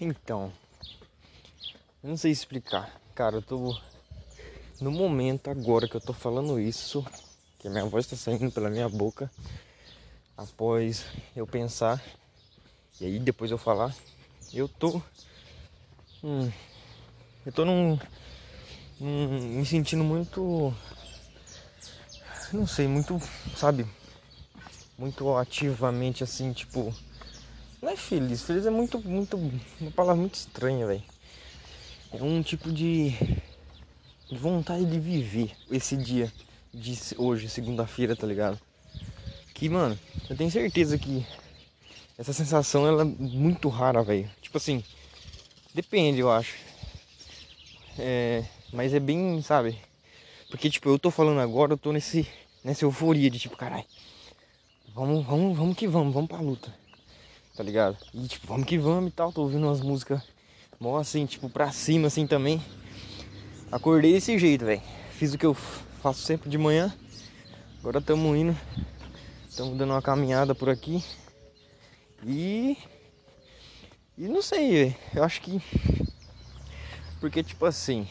Então, eu não sei explicar. Cara, eu tô no momento agora que eu tô falando isso, que a minha voz tá saindo pela minha boca, após eu pensar e aí depois eu falar, eu tô hum, eu tô num, num me sentindo muito não sei, muito, sabe, muito ativamente assim, tipo, não é feliz, feliz é muito, muito, uma palavra muito estranha, velho. É um tipo de, de vontade de viver esse dia de hoje, segunda-feira, tá ligado? Que, mano, eu tenho certeza que essa sensação ela é muito rara, velho. Tipo assim, depende, eu acho. É, mas é bem, sabe? Porque, tipo, eu tô falando agora, eu tô nesse, nessa euforia de tipo, caralho, vamos, vamos, vamos que vamos, vamos pra luta. Tá ligado? E tipo, vamos que vamos e tal. Tô ouvindo umas músicas mó assim, tipo, pra cima assim também. Acordei desse jeito, velho. Fiz o que eu faço sempre de manhã. Agora estamos indo. Estamos dando uma caminhada por aqui. E. E não sei, velho. Eu acho que. Porque, tipo assim.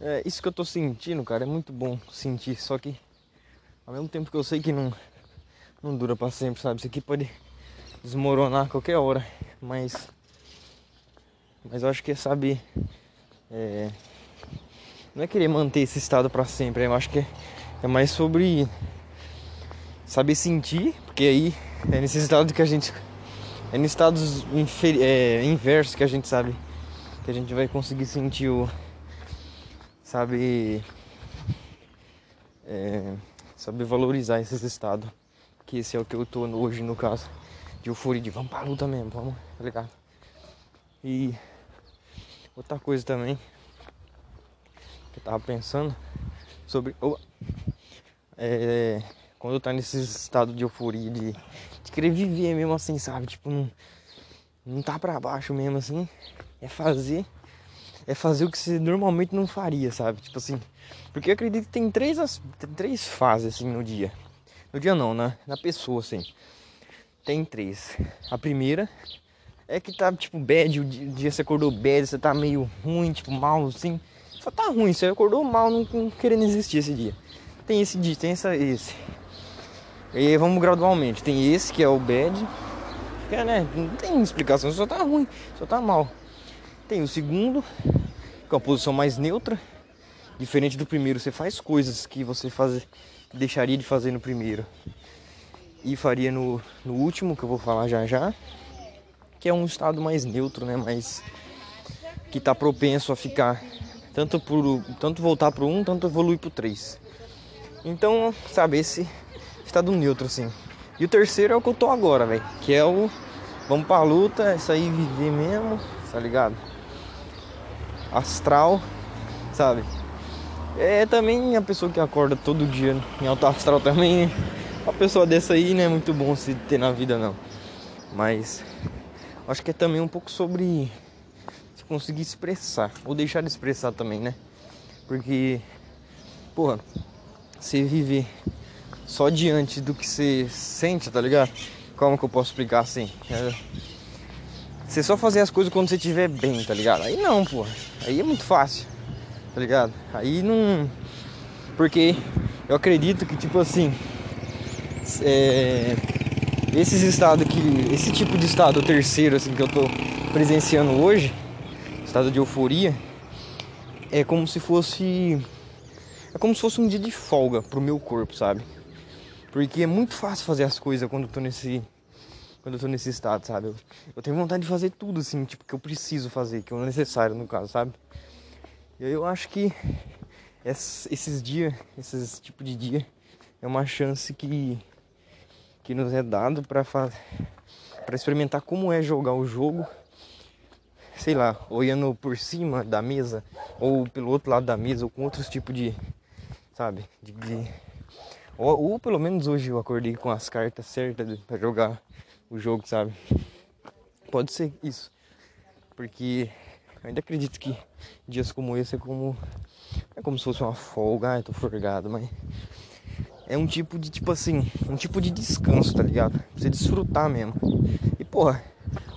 É, isso que eu tô sentindo, cara, é muito bom sentir. Só que ao mesmo tempo que eu sei que não, não dura para sempre, sabe? Isso aqui pode desmoronar a qualquer hora, mas mas eu acho que é saber é, não é querer manter esse estado para sempre, eu acho que é, é, mais sobre saber sentir, porque aí é nesse estado que a gente é em estados é, inversos que a gente sabe que a gente vai conseguir sentir o sabe é, saber valorizar esses estados. Que esse é o que eu tô hoje no caso. De euforia de vamos pra luta mesmo, vamos, tá ligado? E outra coisa também que eu tava pensando sobre. É, quando eu tá nesse estado de euforia, de, de querer viver mesmo assim, sabe? Tipo, não, não tá pra baixo mesmo assim. É fazer. É fazer o que você normalmente não faria, sabe? Tipo assim, porque eu acredito que tem três, tem três fases assim no dia. No dia não, na, na pessoa, assim. Tem três. A primeira é que tá tipo bad, o dia você acordou bad, você tá meio ruim, tipo mal, assim. Só tá ruim, você acordou mal, não, não querendo existir esse dia. Tem esse dia, tem essa, esse. E vamos gradualmente. Tem esse que é o bad. Que é, né? Não tem explicação, só tá ruim, só tá mal. Tem o segundo, com a posição mais neutra Diferente do primeiro, você faz coisas que você faz, deixaria de fazer no primeiro e faria no, no último, que eu vou falar já já, que é um estado mais neutro, né? Mais que está propenso a ficar tanto por tanto voltar para um, tanto evoluir para três. Então, sabe, esse estado neutro assim. E o terceiro é o que eu tô agora, velho, que é o vamos pra luta, é sair viver mesmo, tá ligado? Astral, sabe? É também a pessoa que acorda todo dia em alto astral também, né? Uma pessoa dessa aí não é muito bom se ter na vida não. Mas acho que é também um pouco sobre se conseguir expressar, ou deixar de expressar também, né? Porque, porra, você viver só diante do que você sente, tá ligado? Como que eu posso explicar assim? É... Você só fazer as coisas quando você estiver bem, tá ligado? Aí não, porra. Aí é muito fácil tá ligado? Aí não. Porque eu acredito que, tipo assim. É... Esses estados que. Esse tipo de estado terceiro, assim, que eu tô presenciando hoje, estado de euforia, é como se fosse. É como se fosse um dia de folga pro meu corpo, sabe? Porque é muito fácil fazer as coisas quando eu tô nesse. Quando eu tô nesse estado, sabe? Eu, eu tenho vontade de fazer tudo, assim, tipo, que eu preciso fazer, que é necessário no caso, sabe? Eu acho que esses dias, esses tipo de dia, é uma chance que, que nos é dado para para experimentar como é jogar o jogo, sei lá, olhando por cima da mesa ou pelo outro lado da mesa ou com outros tipos de, sabe, de, de ou, ou, pelo menos hoje eu acordei com as cartas certas para jogar o jogo, sabe? Pode ser isso, porque eu ainda acredito que dias como esse é como. É como se fosse uma folga, ai, tô forgado, mas. É um tipo de, tipo assim, um tipo de descanso, tá ligado? Pra você desfrutar mesmo. E porra,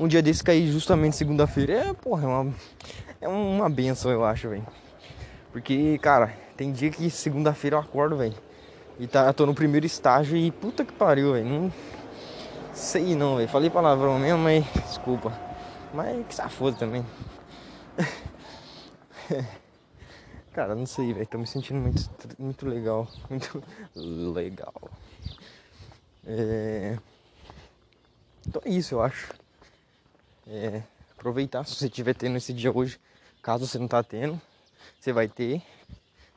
um dia desse cair justamente segunda-feira é, porra, é uma, é uma benção, eu acho, velho. Porque, cara, tem dia que segunda-feira eu acordo, velho. E tá, tô no primeiro estágio e puta que pariu, velho. Não sei não, velho. Falei palavrão mesmo, mas desculpa. Mas que safoda também. Cara, não sei, velho. Tô me sentindo muito, muito legal. Muito legal. É... Então é isso, eu acho. É... Aproveitar se você estiver tendo esse dia hoje. Caso você não tá tendo, você vai ter.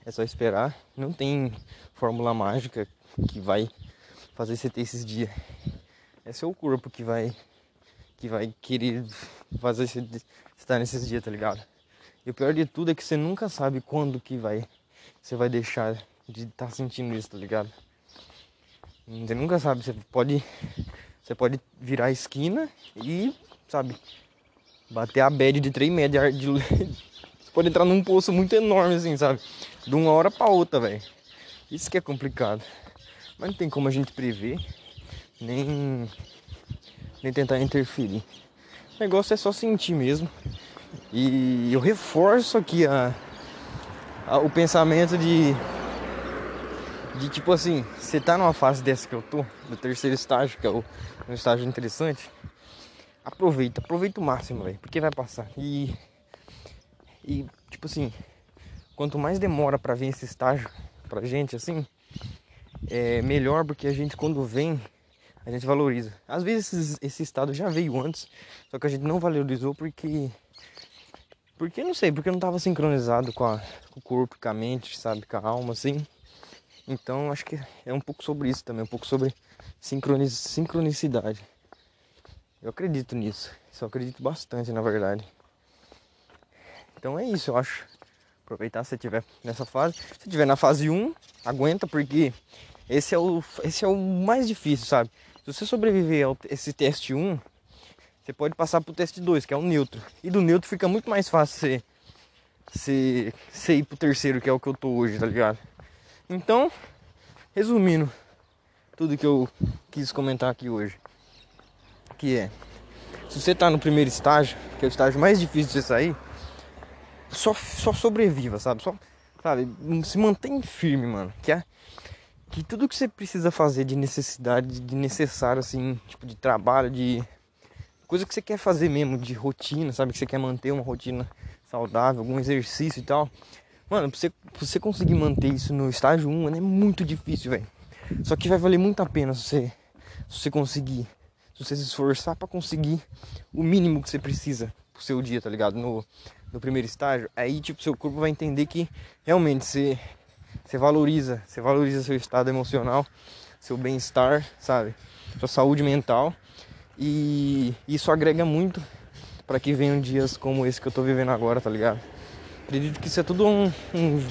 É só esperar. Não tem fórmula mágica que vai fazer você ter esses dias. É seu corpo que vai que vai querer fazer você estar nesses dias, tá ligado? E o pior de tudo é que você nunca sabe quando que vai você vai deixar de estar tá sentindo isso, tá ligado? Você nunca sabe, você pode você pode virar a esquina e, sabe, bater a bad de 3 metros de, de pode entrar num poço muito enorme, assim, sabe? De uma hora pra outra, velho. Isso que é complicado. Mas não tem como a gente prever, nem, nem tentar interferir. O negócio é só sentir mesmo. E eu reforço aqui a, a o pensamento de de tipo assim, você tá numa fase dessa que eu tô, do terceiro estágio, que é o, um estágio interessante, aproveita, aproveita o máximo, velho, porque vai passar. E e, tipo assim, quanto mais demora para vir esse estágio pra gente, assim, é melhor porque a gente, quando vem, a gente valoriza. Às vezes esse, estado já veio antes, só que a gente não valorizou porque. Porque não sei, porque não tava sincronizado com, a, com o corpo, com a mente, sabe, com a alma, assim. Então acho que é um pouco sobre isso também, um pouco sobre sincronicidade. Eu acredito nisso, só acredito bastante na verdade. Então é isso, eu acho. Aproveitar se você estiver nessa fase. Se estiver na fase 1, aguenta, porque esse é o, esse é o mais difícil, sabe? Se você sobreviver a esse teste 1, você pode passar pro teste 2, que é o neutro. E do neutro fica muito mais fácil você, você, você ir pro terceiro, que é o que eu tô hoje, tá ligado? Então, resumindo tudo que eu quis comentar aqui hoje. Que é, se você tá no primeiro estágio, que é o estágio mais difícil de você sair, só, só sobreviva, sabe? Só, sabe? Se mantém firme, mano. Que é que tudo que você precisa fazer de necessidade, de necessário, assim, tipo de trabalho, de coisa que você quer fazer mesmo, de rotina, sabe? Que você quer manter uma rotina saudável, algum exercício e tal. Mano, pra você, pra você conseguir manter isso no estágio 1, é muito difícil, velho. Só que vai valer muito a pena se você, se você conseguir. Se você se esforçar para conseguir o mínimo que você precisa pro seu dia, tá ligado? No, no primeiro estágio, aí tipo seu corpo vai entender que realmente você, você valoriza, você valoriza seu estado emocional, seu bem-estar, sabe? Sua saúde mental. E isso agrega muito para que venham dias como esse que eu tô vivendo agora, tá ligado? Acredito que isso é tudo um, um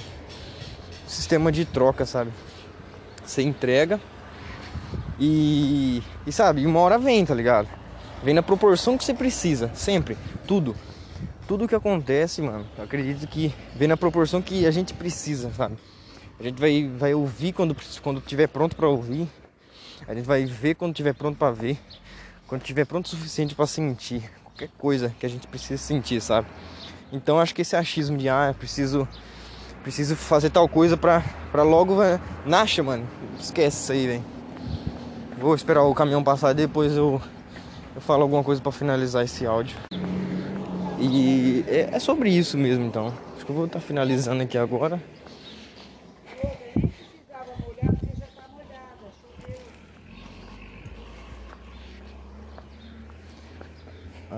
sistema de troca, sabe? Você entrega e, e sabe, uma hora vem, tá ligado? Vem na proporção que você precisa, sempre, tudo tudo que acontece, mano, eu acredito que vem na proporção que a gente precisa, sabe? A gente vai, vai ouvir quando, quando tiver pronto para ouvir. A gente vai ver quando tiver pronto para ver. Quando tiver pronto o suficiente para sentir. Qualquer coisa que a gente precisa sentir, sabe? Então acho que esse achismo de ah, preciso preciso fazer tal coisa pra, pra logo nasce, mano. Esquece isso aí, velho. Vou esperar o caminhão passar depois eu, eu falo alguma coisa para finalizar esse áudio. E é, é sobre isso mesmo, então. Acho que eu vou estar tá finalizando aqui agora.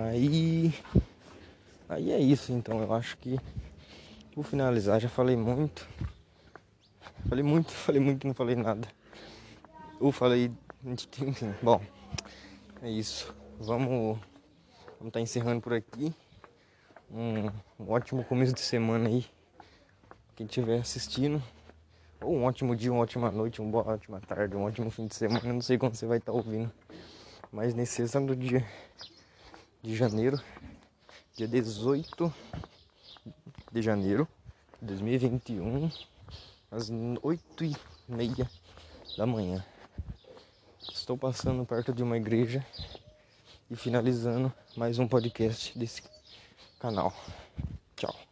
Aí. Aí é isso, então. Eu acho que vou finalizar. Já falei muito. Falei muito, falei muito, não falei nada. Ou falei. Enfim, bom. É isso. Vamos. Vamos estar tá encerrando por aqui um, um ótimo começo de semana aí. Quem estiver assistindo. Ou um ótimo dia, uma ótima noite, uma boa ótima tarde, um ótimo fim de semana. Não sei quando você vai estar ouvindo. Mas nesse exato dia de janeiro, dia 18 de janeiro de 2021, às 8 e meia da manhã. Estou passando perto de uma igreja e finalizando mais um podcast desse canal. Tchau.